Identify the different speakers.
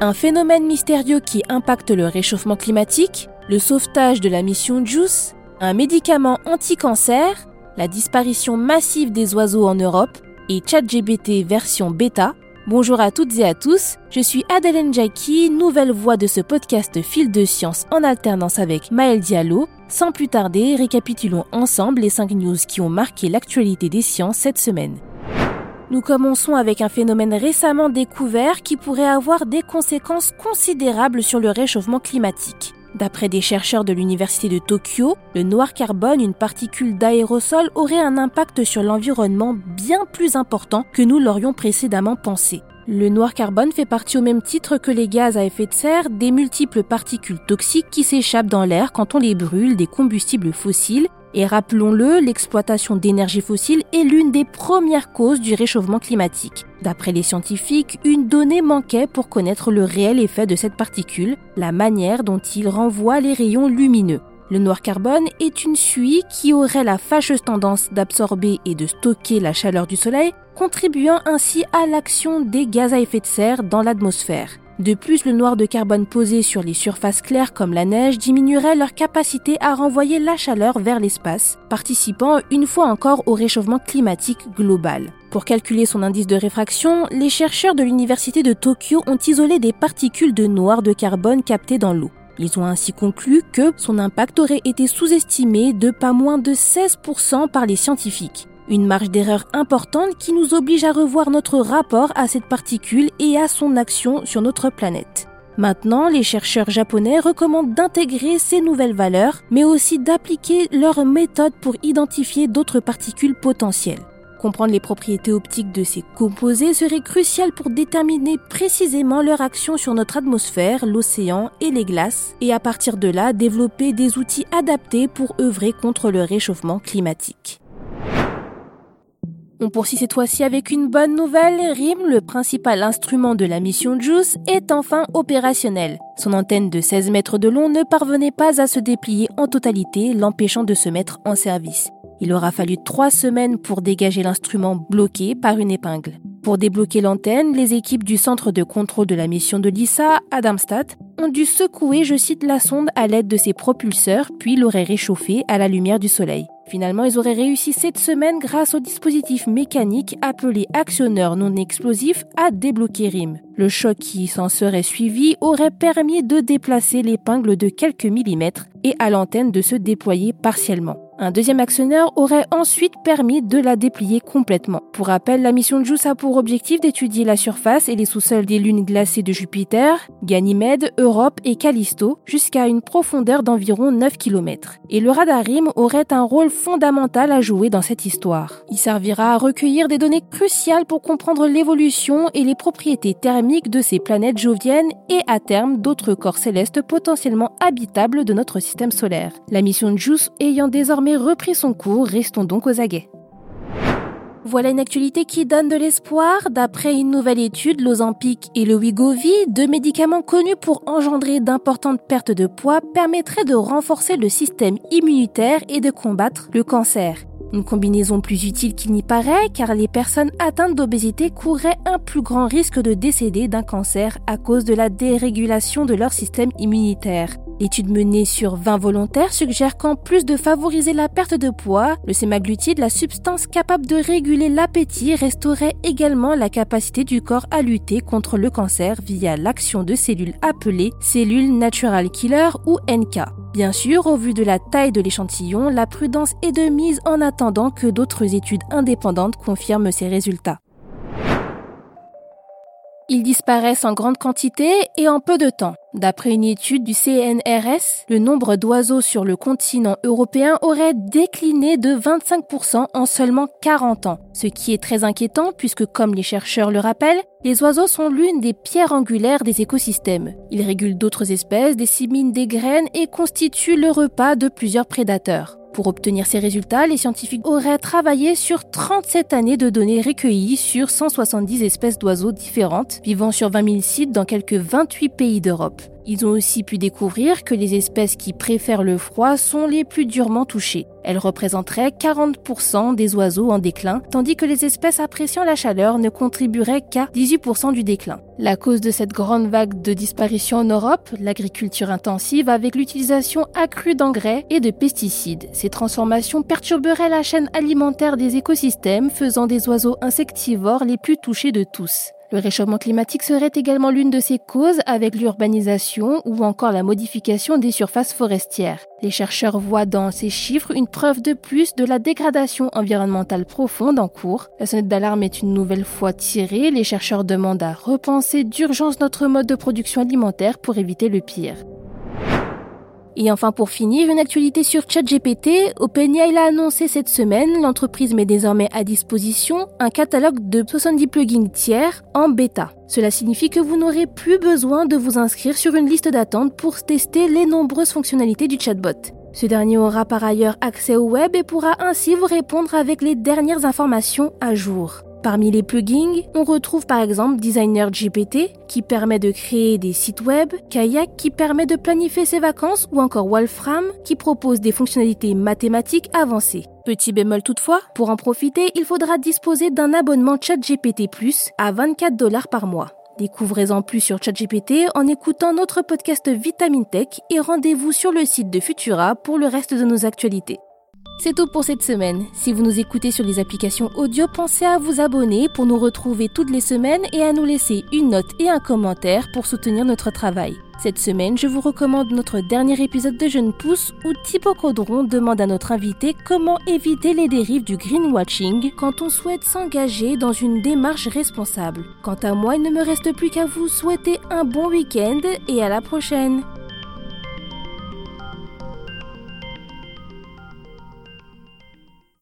Speaker 1: Un phénomène mystérieux qui impacte le réchauffement climatique, le sauvetage de la mission JUICE, un médicament anti-cancer, la disparition massive des oiseaux en Europe et ChatGBT version bêta. Bonjour à toutes et à tous, je suis Adeline Jackie, nouvelle voix de ce podcast Fil de science en alternance avec Maël Diallo. Sans plus tarder, récapitulons ensemble les 5 news qui ont marqué l'actualité des sciences cette semaine. Nous commençons avec un phénomène récemment découvert qui pourrait avoir des conséquences considérables sur le réchauffement climatique. D'après des chercheurs de l'Université de Tokyo, le noir carbone, une particule d'aérosol, aurait un impact sur l'environnement bien plus important que nous l'aurions précédemment pensé. Le noir carbone fait partie au même titre que les gaz à effet de serre des multiples particules toxiques qui s'échappent dans l'air quand on les brûle des combustibles fossiles et rappelons-le, l'exploitation d'énergie fossile est l'une des premières causes du réchauffement climatique. D'après les scientifiques, une donnée manquait pour connaître le réel effet de cette particule, la manière dont il renvoie les rayons lumineux. Le noir carbone est une suie qui aurait la fâcheuse tendance d'absorber et de stocker la chaleur du Soleil, contribuant ainsi à l'action des gaz à effet de serre dans l'atmosphère. De plus, le noir de carbone posé sur les surfaces claires comme la neige diminuerait leur capacité à renvoyer la chaleur vers l'espace, participant une fois encore au réchauffement climatique global. Pour calculer son indice de réfraction, les chercheurs de l'université de Tokyo ont isolé des particules de noir de carbone captées dans l'eau. Ils ont ainsi conclu que son impact aurait été sous-estimé de pas moins de 16% par les scientifiques. Une marge d'erreur importante qui nous oblige à revoir notre rapport à cette particule et à son action sur notre planète. Maintenant, les chercheurs japonais recommandent d'intégrer ces nouvelles valeurs, mais aussi d'appliquer leurs méthodes pour identifier d'autres particules potentielles. Comprendre les propriétés optiques de ces composés serait crucial pour déterminer précisément leur action sur notre atmosphère, l'océan et les glaces, et à partir de là développer des outils adaptés pour œuvrer contre le réchauffement climatique. On poursuit cette fois-ci avec une bonne nouvelle. RIM, le principal instrument de la mission JUICE, est enfin opérationnel. Son antenne de 16 mètres de long ne parvenait pas à se déplier en totalité, l'empêchant de se mettre en service. Il aura fallu trois semaines pour dégager l'instrument bloqué par une épingle. Pour débloquer l'antenne, les équipes du centre de contrôle de la mission de l'ISA, à Darmstadt, ont dû secouer, je cite, la sonde à l'aide de ses propulseurs, puis l'auraient réchauffée à la lumière du soleil. Finalement, ils auraient réussi cette semaine grâce au dispositif mécanique appelé actionneur non explosif à débloquer RIM. Le choc qui s'en serait suivi aurait permis de déplacer l'épingle de quelques millimètres et à l'antenne de se déployer partiellement. Un deuxième actionneur aurait ensuite permis de la déplier complètement. Pour rappel, la mission de JUICE a pour objectif d'étudier la surface et les sous-sols des lunes glacées de Jupiter, Ganymède, Europe et Callisto jusqu'à une profondeur d'environ 9 km. Et le radarim aurait un rôle fondamental à jouer dans cette histoire. Il servira à recueillir des données cruciales pour comprendre l'évolution et les propriétés thermiques de ces planètes joviennes et à terme d'autres corps célestes potentiellement habitables de notre système solaire. La mission de ayant désormais repris son cours, restons donc aux aguets. Voilà une actualité qui donne de l'espoir. D'après une nouvelle étude, l'Ozempic et le Wegovy, deux médicaments connus pour engendrer d'importantes pertes de poids, permettraient de renforcer le système immunitaire et de combattre le cancer. Une combinaison plus utile qu'il n'y paraît car les personnes atteintes d'obésité courraient un plus grand risque de décéder d'un cancer à cause de la dérégulation de leur système immunitaire. L'étude menée sur 20 volontaires suggère qu'en plus de favoriser la perte de poids, le sémaglutide, la substance capable de réguler l'appétit, restaurait également la capacité du corps à lutter contre le cancer via l'action de cellules appelées cellules natural killer ou NK. Bien sûr, au vu de la taille de l'échantillon, la prudence est de mise en attendant que d'autres études indépendantes confirment ces résultats. Ils disparaissent en grande quantité et en peu de temps. D'après une étude du CNRS, le nombre d'oiseaux sur le continent européen aurait décliné de 25% en seulement 40 ans, ce qui est très inquiétant puisque, comme les chercheurs le rappellent, les oiseaux sont l'une des pierres angulaires des écosystèmes. Ils régulent d'autres espèces, disséminent des graines et constituent le repas de plusieurs prédateurs. Pour obtenir ces résultats, les scientifiques auraient travaillé sur 37 années de données recueillies sur 170 espèces d'oiseaux différentes, vivant sur 20 000 sites dans quelques 28 pays d'Europe. Ils ont aussi pu découvrir que les espèces qui préfèrent le froid sont les plus durement touchées. Elle représenterait 40% des oiseaux en déclin, tandis que les espèces appréciant la chaleur ne contribueraient qu'à 18% du déclin. La cause de cette grande vague de disparition en Europe, l'agriculture intensive avec l'utilisation accrue d'engrais et de pesticides. Ces transformations perturberaient la chaîne alimentaire des écosystèmes, faisant des oiseaux insectivores les plus touchés de tous. Le réchauffement climatique serait également l'une de ces causes avec l'urbanisation ou encore la modification des surfaces forestières. Les chercheurs voient dans ces chiffres une preuve de plus de la dégradation environnementale profonde en cours. La sonnette d'alarme est une nouvelle fois tirée. Les chercheurs demandent à repenser d'urgence notre mode de production alimentaire pour éviter le pire. Et enfin pour finir, une actualité sur ChatGPT. OpenAI l'a annoncé cette semaine, l'entreprise met désormais à disposition un catalogue de 70 plugins tiers en bêta. Cela signifie que vous n'aurez plus besoin de vous inscrire sur une liste d'attente pour tester les nombreuses fonctionnalités du chatbot. Ce dernier aura par ailleurs accès au web et pourra ainsi vous répondre avec les dernières informations à jour. Parmi les plugins, on retrouve par exemple Designer GPT qui permet de créer des sites web, Kayak qui permet de planifier ses vacances ou encore Wolfram qui propose des fonctionnalités mathématiques avancées. Petit bémol toutefois, pour en profiter, il faudra disposer d'un abonnement ChatGPT Plus à 24 dollars par mois. Découvrez-en plus sur ChatGPT en écoutant notre podcast Vitamine Tech et rendez-vous sur le site de Futura pour le reste de nos actualités. C'est tout pour cette semaine. Si vous nous écoutez sur les applications audio, pensez à vous abonner pour nous retrouver toutes les semaines et à nous laisser une note et un commentaire pour soutenir notre travail. Cette semaine, je vous recommande notre dernier épisode de Jeune Pousse où Thibaut Caudron demande à notre invité comment éviter les dérives du greenwashing quand on souhaite s'engager dans une démarche responsable. Quant à moi, il ne me reste plus qu'à vous souhaiter un bon week-end et à la prochaine.